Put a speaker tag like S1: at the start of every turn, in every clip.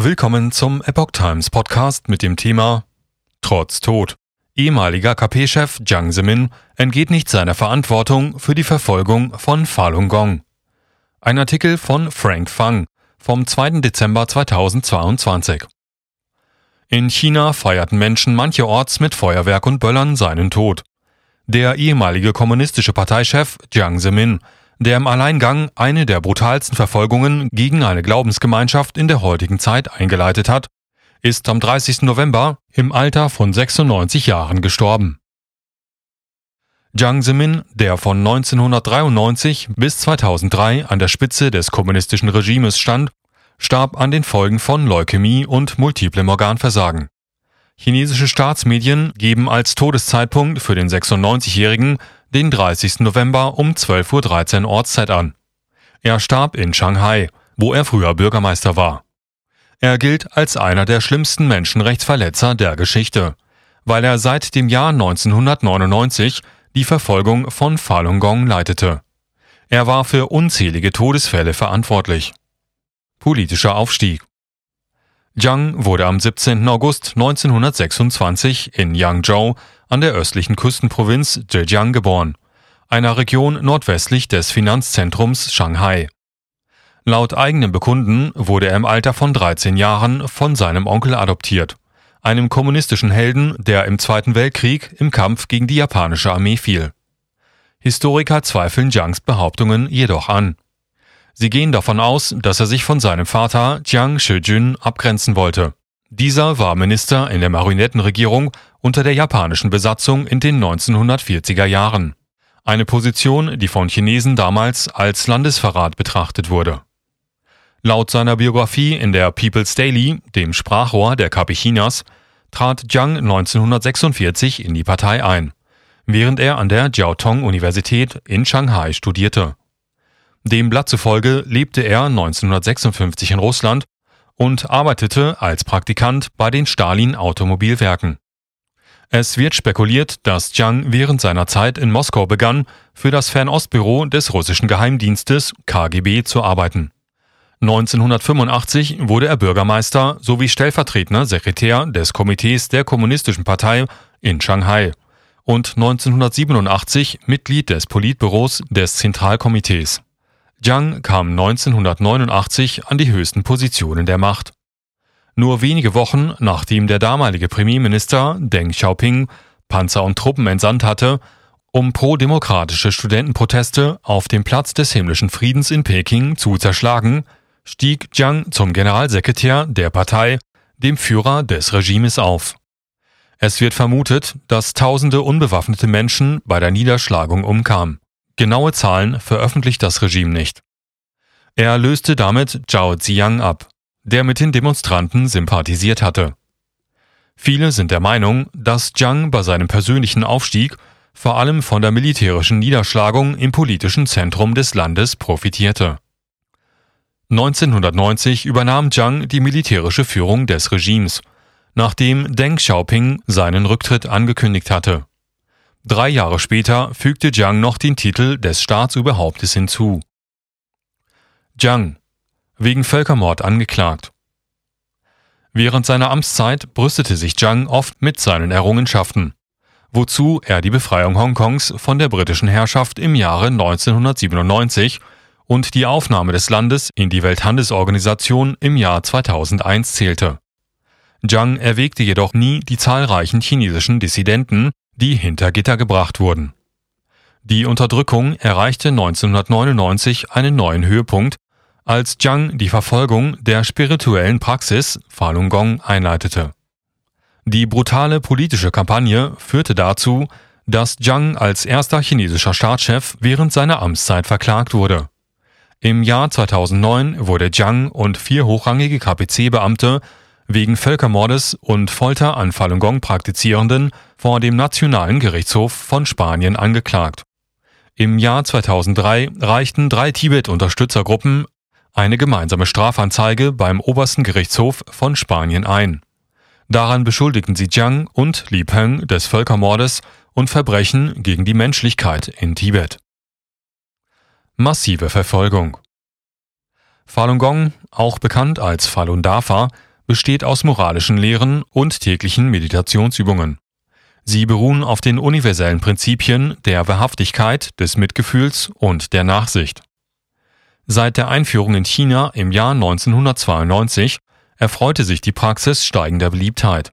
S1: Willkommen zum Epoch Times Podcast mit dem Thema Trotz Tod. Ehemaliger KP-Chef Jiang Zemin entgeht nicht seiner Verantwortung für die Verfolgung von Falun Gong. Ein Artikel von Frank Fang vom 2. Dezember 2022. In China feierten Menschen mancherorts mit Feuerwerk und Böllern seinen Tod. Der ehemalige kommunistische Parteichef Jiang Zemin der im Alleingang eine der brutalsten Verfolgungen gegen eine Glaubensgemeinschaft in der heutigen Zeit eingeleitet hat, ist am 30. November im Alter von 96 Jahren gestorben. Jiang Zemin, der von 1993 bis 2003 an der Spitze des kommunistischen Regimes stand, starb an den Folgen von Leukämie und multiplem Organversagen. Chinesische Staatsmedien geben als Todeszeitpunkt für den 96-Jährigen den 30. November um 12.13 Uhr Ortszeit an. Er starb in Shanghai, wo er früher Bürgermeister war. Er gilt als einer der schlimmsten Menschenrechtsverletzer der Geschichte, weil er seit dem Jahr 1999 die Verfolgung von Falun Gong leitete. Er war für unzählige Todesfälle verantwortlich. Politischer Aufstieg Jiang wurde am 17. August 1926 in Yangzhou an der östlichen Küstenprovinz Zhejiang geboren, einer Region nordwestlich des Finanzzentrums Shanghai. Laut eigenem Bekunden wurde er im Alter von 13 Jahren von seinem Onkel adoptiert, einem kommunistischen Helden, der im Zweiten Weltkrieg im Kampf gegen die japanische Armee fiel. Historiker zweifeln Jiangs Behauptungen jedoch an. Sie gehen davon aus, dass er sich von seinem Vater Jiang Shijun abgrenzen wollte. Dieser war Minister in der Marionettenregierung unter der japanischen Besatzung in den 1940er Jahren. Eine Position, die von Chinesen damals als Landesverrat betrachtet wurde. Laut seiner Biografie in der People's Daily, dem Sprachrohr der KP Chinas, trat Jiang 1946 in die Partei ein, während er an der Jiaotong-Universität in Shanghai studierte. Dem Blatt zufolge lebte er 1956 in Russland und arbeitete als Praktikant bei den Stalin Automobilwerken. Es wird spekuliert, dass Jiang während seiner Zeit in Moskau begann, für das Fernostbüro des russischen Geheimdienstes KGB zu arbeiten. 1985 wurde er Bürgermeister sowie stellvertretender Sekretär des Komitees der Kommunistischen Partei in Shanghai und 1987 Mitglied des Politbüros des Zentralkomitees. Jiang kam 1989 an die höchsten Positionen der Macht. Nur wenige Wochen nachdem der damalige Premierminister Deng Xiaoping Panzer und Truppen entsandt hatte, um pro-demokratische Studentenproteste auf dem Platz des himmlischen Friedens in Peking zu zerschlagen, stieg Jiang zum Generalsekretär der Partei, dem Führer des Regimes auf. Es wird vermutet, dass tausende unbewaffnete Menschen bei der Niederschlagung umkamen. Genaue Zahlen veröffentlicht das Regime nicht. Er löste damit Zhao Ziang ab der mit den Demonstranten sympathisiert hatte. Viele sind der Meinung, dass Jiang bei seinem persönlichen Aufstieg vor allem von der militärischen Niederschlagung im politischen Zentrum des Landes profitierte. 1990 übernahm Jiang die militärische Führung des Regimes, nachdem Deng Xiaoping seinen Rücktritt angekündigt hatte. Drei Jahre später fügte Jiang noch den Titel des Staatsüberhauptes hinzu. Jiang, wegen Völkermord angeklagt. Während seiner Amtszeit brüstete sich Jiang oft mit seinen Errungenschaften, wozu er die Befreiung Hongkongs von der britischen Herrschaft im Jahre 1997 und die Aufnahme des Landes in die Welthandelsorganisation im Jahr 2001 zählte. Jiang erwägte jedoch nie die zahlreichen chinesischen Dissidenten, die hinter Gitter gebracht wurden. Die Unterdrückung erreichte 1999 einen neuen Höhepunkt, als Jiang die Verfolgung der spirituellen Praxis Falun Gong einleitete. Die brutale politische Kampagne führte dazu, dass Jiang als erster chinesischer Staatschef während seiner Amtszeit verklagt wurde. Im Jahr 2009 wurde Jiang und vier hochrangige KPC-Beamte wegen Völkermordes und Folter an Falun Gong Praktizierenden vor dem Nationalen Gerichtshof von Spanien angeklagt. Im Jahr 2003 reichten drei Tibet-Unterstützergruppen eine gemeinsame Strafanzeige beim obersten Gerichtshof von Spanien ein. Daran beschuldigten sie Jiang und Li Peng des Völkermordes und Verbrechen gegen die Menschlichkeit in Tibet. Massive Verfolgung Falun Gong, auch bekannt als Falun Dafa, besteht aus moralischen Lehren und täglichen Meditationsübungen. Sie beruhen auf den universellen Prinzipien der Wahrhaftigkeit, des Mitgefühls und der Nachsicht. Seit der Einführung in China im Jahr 1992 erfreute sich die Praxis steigender Beliebtheit.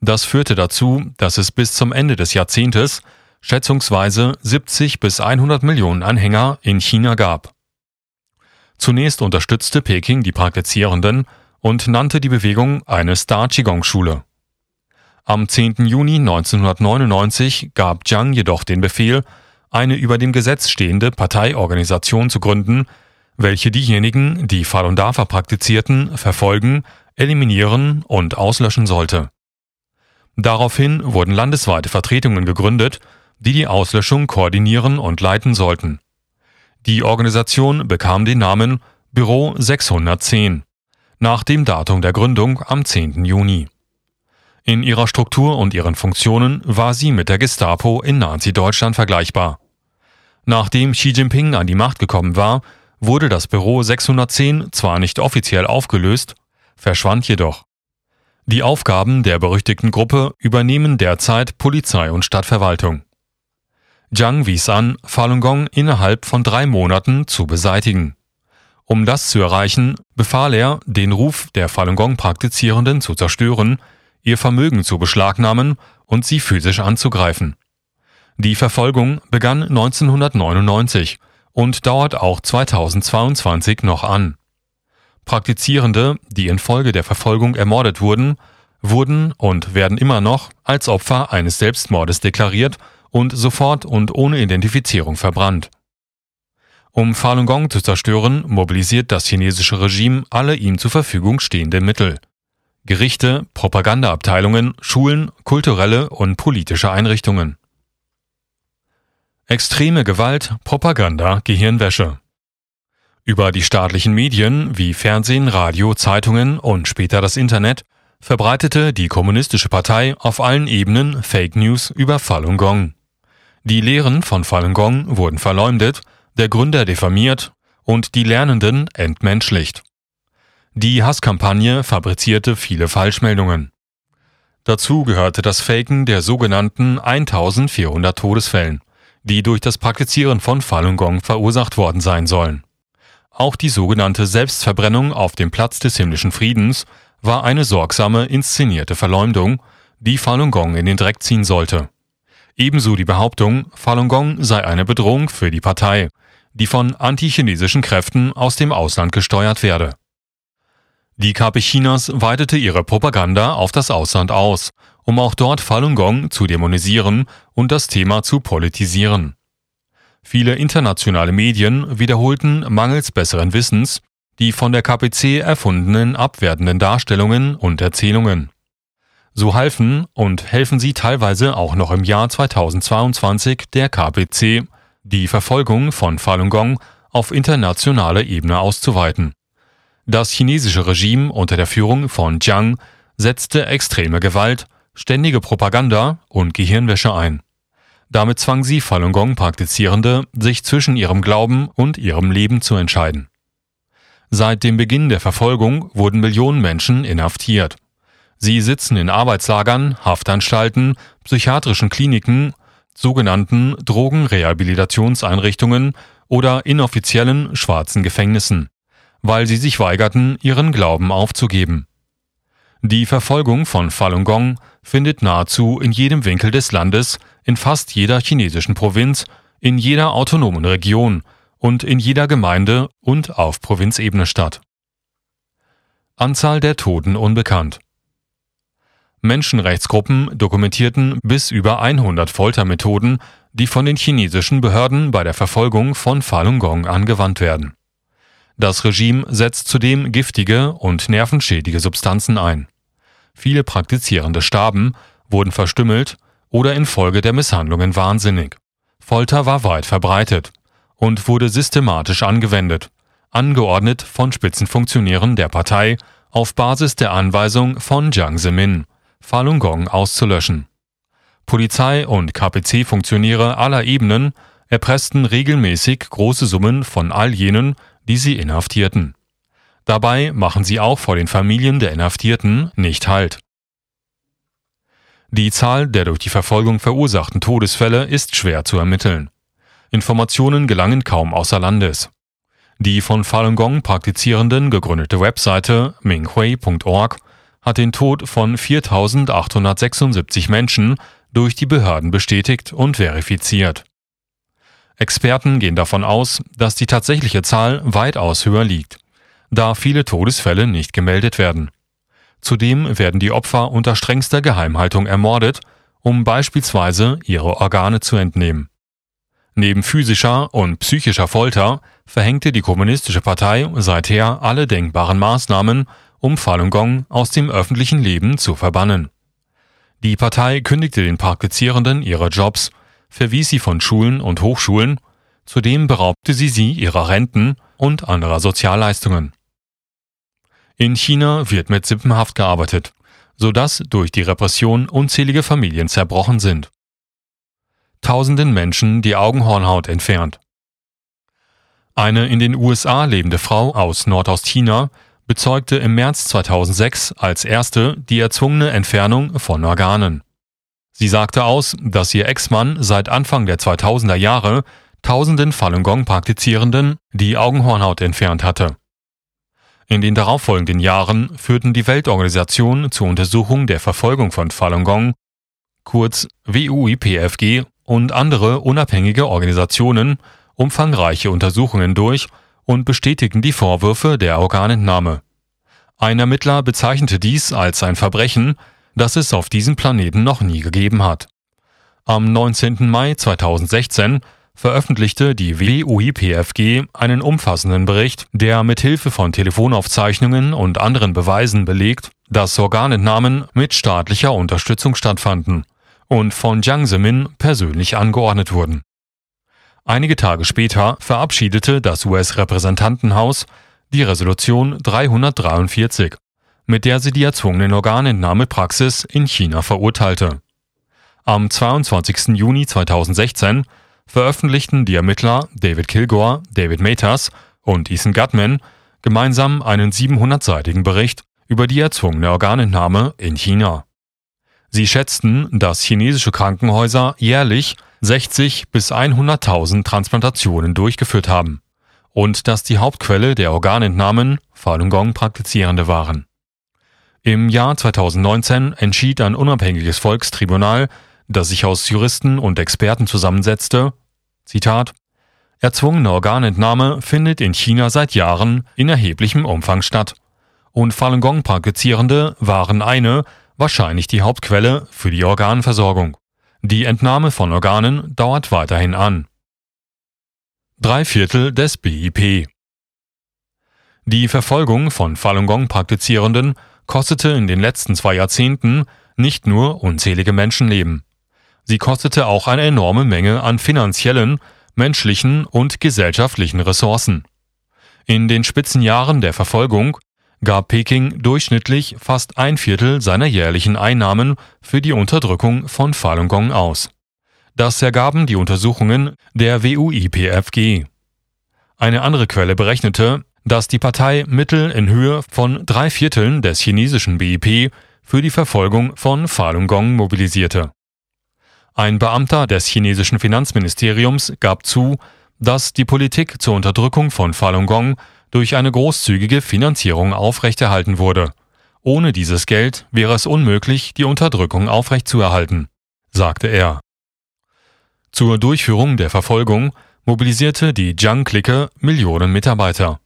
S1: Das führte dazu, dass es bis zum Ende des Jahrzehntes schätzungsweise 70 bis 100 Millionen Anhänger in China gab. Zunächst unterstützte Peking die Praktizierenden und nannte die Bewegung eine Star Qigong-Schule. Am 10. Juni 1999 gab Jiang jedoch den Befehl, eine über dem Gesetz stehende Parteiorganisation zu gründen, welche diejenigen, die Falun Dafa praktizierten, verfolgen, eliminieren und auslöschen sollte. Daraufhin wurden landesweite Vertretungen gegründet, die die Auslöschung koordinieren und leiten sollten. Die Organisation bekam den Namen Büro 610 nach dem Datum der Gründung am 10. Juni. In ihrer Struktur und ihren Funktionen war sie mit der Gestapo in Nazi-Deutschland vergleichbar. Nachdem Xi Jinping an die Macht gekommen war, wurde das Büro 610 zwar nicht offiziell aufgelöst, verschwand jedoch. Die Aufgaben der berüchtigten Gruppe übernehmen derzeit Polizei und Stadtverwaltung. Jiang wies an, Falun Gong innerhalb von drei Monaten zu beseitigen. Um das zu erreichen, befahl er, den Ruf der Falun Gong Praktizierenden zu zerstören, ihr Vermögen zu beschlagnahmen und sie physisch anzugreifen. Die Verfolgung begann 1999 und dauert auch 2022 noch an. Praktizierende, die infolge der Verfolgung ermordet wurden, wurden und werden immer noch als Opfer eines Selbstmordes deklariert und sofort und ohne Identifizierung verbrannt. Um Falun Gong zu zerstören, mobilisiert das chinesische Regime alle ihm zur Verfügung stehenden Mittel. Gerichte, Propagandaabteilungen, Schulen, kulturelle und politische Einrichtungen. Extreme Gewalt, Propaganda, Gehirnwäsche. Über die staatlichen Medien wie Fernsehen, Radio, Zeitungen und später das Internet verbreitete die Kommunistische Partei auf allen Ebenen Fake News über Falun Gong. Die Lehren von Falun Gong wurden verleumdet, der Gründer diffamiert und die Lernenden entmenschlicht. Die Hasskampagne fabrizierte viele Falschmeldungen. Dazu gehörte das Faken der sogenannten 1400 Todesfällen, die durch das Praktizieren von Falun Gong verursacht worden sein sollen. Auch die sogenannte Selbstverbrennung auf dem Platz des himmlischen Friedens war eine sorgsame inszenierte Verleumdung, die Falun Gong in den Dreck ziehen sollte. Ebenso die Behauptung, Falun Gong sei eine Bedrohung für die Partei, die von antichinesischen Kräften aus dem Ausland gesteuert werde. Die KP Chinas weitete ihre Propaganda auf das Ausland aus, um auch dort Falun Gong zu dämonisieren und das Thema zu politisieren. Viele internationale Medien wiederholten mangels besseren Wissens die von der KPC erfundenen abwertenden Darstellungen und Erzählungen. So halfen und helfen sie teilweise auch noch im Jahr 2022 der KPC, die Verfolgung von Falun Gong auf internationaler Ebene auszuweiten. Das chinesische Regime unter der Führung von Jiang setzte extreme Gewalt, ständige Propaganda und Gehirnwäsche ein. Damit zwang sie Falun Gong-Praktizierende, sich zwischen ihrem Glauben und ihrem Leben zu entscheiden. Seit dem Beginn der Verfolgung wurden Millionen Menschen inhaftiert. Sie sitzen in Arbeitslagern, Haftanstalten, psychiatrischen Kliniken, sogenannten Drogenrehabilitationseinrichtungen oder inoffiziellen schwarzen Gefängnissen, weil sie sich weigerten, ihren Glauben aufzugeben. Die Verfolgung von Falun Gong findet nahezu in jedem Winkel des Landes, in fast jeder chinesischen Provinz, in jeder autonomen Region und in jeder Gemeinde und auf Provinzebene statt. Anzahl der Toten unbekannt. Menschenrechtsgruppen dokumentierten bis über 100 Foltermethoden, die von den chinesischen Behörden bei der Verfolgung von Falun Gong angewandt werden. Das Regime setzt zudem giftige und nervenschädige Substanzen ein. Viele Praktizierende starben, wurden verstümmelt oder infolge der Misshandlungen wahnsinnig. Folter war weit verbreitet und wurde systematisch angewendet, angeordnet von Spitzenfunktionären der Partei auf Basis der Anweisung von Jiang Zemin, Falun Gong auszulöschen. Polizei und KPC-Funktionäre aller Ebenen erpressten regelmäßig große Summen von all jenen, die sie inhaftierten. Dabei machen sie auch vor den Familien der Inhaftierten nicht Halt. Die Zahl der durch die Verfolgung verursachten Todesfälle ist schwer zu ermitteln. Informationen gelangen kaum außer Landes. Die von Falun Gong Praktizierenden gegründete Webseite minghui.org hat den Tod von 4.876 Menschen durch die Behörden bestätigt und verifiziert. Experten gehen davon aus, dass die tatsächliche Zahl weitaus höher liegt, da viele Todesfälle nicht gemeldet werden. Zudem werden die Opfer unter strengster Geheimhaltung ermordet, um beispielsweise ihre Organe zu entnehmen. Neben physischer und psychischer Folter verhängte die Kommunistische Partei seither alle denkbaren Maßnahmen, um Falun Gong aus dem öffentlichen Leben zu verbannen. Die Partei kündigte den Praktizierenden ihre Jobs, verwies sie von Schulen und Hochschulen, zudem beraubte sie sie ihrer Renten und anderer Sozialleistungen. In China wird mit Sippenhaft gearbeitet, sodass durch die Repression unzählige Familien zerbrochen sind tausenden Menschen die Augenhornhaut entfernt. Eine in den USA lebende Frau aus Nordostchina bezeugte im März 2006 als erste die erzwungene Entfernung von Organen. Sie sagte aus, dass ihr Ex-Mann seit Anfang der 2000er Jahre tausenden Falun Gong-Praktizierenden die Augenhornhaut entfernt hatte. In den darauffolgenden Jahren führten die Weltorganisation zur Untersuchung der Verfolgung von Falun Gong, kurz WUIPFG, und andere unabhängige Organisationen umfangreiche Untersuchungen durch und bestätigten die Vorwürfe der Organentnahme. Ein Ermittler bezeichnete dies als ein Verbrechen, das es auf diesem Planeten noch nie gegeben hat. Am 19. Mai 2016 veröffentlichte die WUIPFG einen umfassenden Bericht, der mit Hilfe von Telefonaufzeichnungen und anderen Beweisen belegt, dass Organentnahmen mit staatlicher Unterstützung stattfanden und von Jiang Zemin persönlich angeordnet wurden. Einige Tage später verabschiedete das US-Repräsentantenhaus die Resolution 343, mit der sie die erzwungene Organentnahmepraxis in China verurteilte. Am 22. Juni 2016 veröffentlichten die Ermittler David Kilgore, David Matas und Ethan Gutman gemeinsam einen 700-seitigen Bericht über die erzwungene Organentnahme in China. Sie schätzten, dass chinesische Krankenhäuser jährlich 60 bis 100.000 Transplantationen durchgeführt haben und dass die Hauptquelle der Organentnahmen Falun Gong Praktizierende waren. Im Jahr 2019 entschied ein unabhängiges Volkstribunal, das sich aus Juristen und Experten zusammensetzte, Zitat, Erzwungene Organentnahme findet in China seit Jahren in erheblichem Umfang statt, und Falun Gong Praktizierende waren eine wahrscheinlich die Hauptquelle für die Organversorgung. Die Entnahme von Organen dauert weiterhin an. Drei Viertel des BIP Die Verfolgung von Falun Gong-Praktizierenden kostete in den letzten zwei Jahrzehnten nicht nur unzählige Menschenleben. Sie kostete auch eine enorme Menge an finanziellen, menschlichen und gesellschaftlichen Ressourcen. In den Spitzenjahren der Verfolgung gab Peking durchschnittlich fast ein Viertel seiner jährlichen Einnahmen für die Unterdrückung von Falun Gong aus. Das ergaben die Untersuchungen der WUIPFG. Eine andere Quelle berechnete, dass die Partei Mittel in Höhe von drei Vierteln des chinesischen BIP für die Verfolgung von Falun Gong mobilisierte. Ein Beamter des chinesischen Finanzministeriums gab zu, dass die Politik zur Unterdrückung von Falun Gong durch eine großzügige Finanzierung aufrechterhalten wurde. Ohne dieses Geld wäre es unmöglich, die Unterdrückung aufrechtzuerhalten, sagte er. Zur Durchführung der Verfolgung mobilisierte die Jiang-Clique Millionen Mitarbeiter.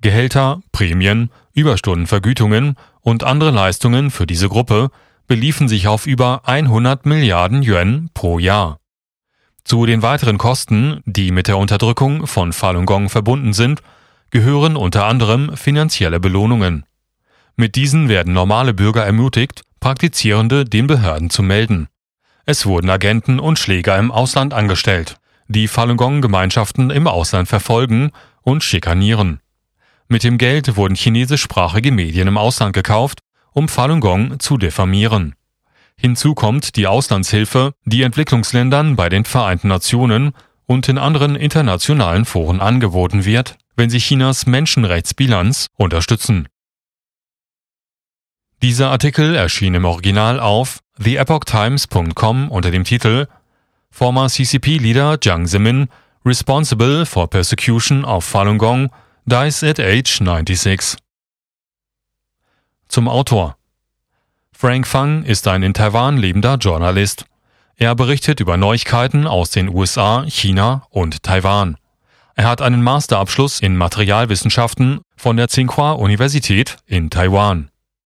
S1: Gehälter, Prämien, Überstundenvergütungen und andere Leistungen für diese Gruppe beliefen sich auf über 100 Milliarden Yuan pro Jahr. Zu den weiteren Kosten, die mit der Unterdrückung von Falun Gong verbunden sind, gehören unter anderem finanzielle Belohnungen. Mit diesen werden normale Bürger ermutigt, Praktizierende den Behörden zu melden. Es wurden Agenten und Schläger im Ausland angestellt, die Falun Gong-Gemeinschaften im Ausland verfolgen und schikanieren. Mit dem Geld wurden chinesischsprachige Medien im Ausland gekauft, um Falun Gong zu diffamieren. Hinzu kommt die Auslandshilfe, die Entwicklungsländern bei den Vereinten Nationen und in anderen internationalen Foren angeboten wird, wenn sie Chinas Menschenrechtsbilanz unterstützen. Dieser Artikel erschien im Original auf theepochtimes.com unter dem Titel Former CCP-Leader Jiang Zemin responsible for persecution of Falun Gong dies at age 96. Zum Autor Frank Fang ist ein in Taiwan lebender Journalist. Er berichtet über Neuigkeiten aus den USA, China und Taiwan. Er hat einen Masterabschluss in Materialwissenschaften von der Tsinghua Universität in Taiwan.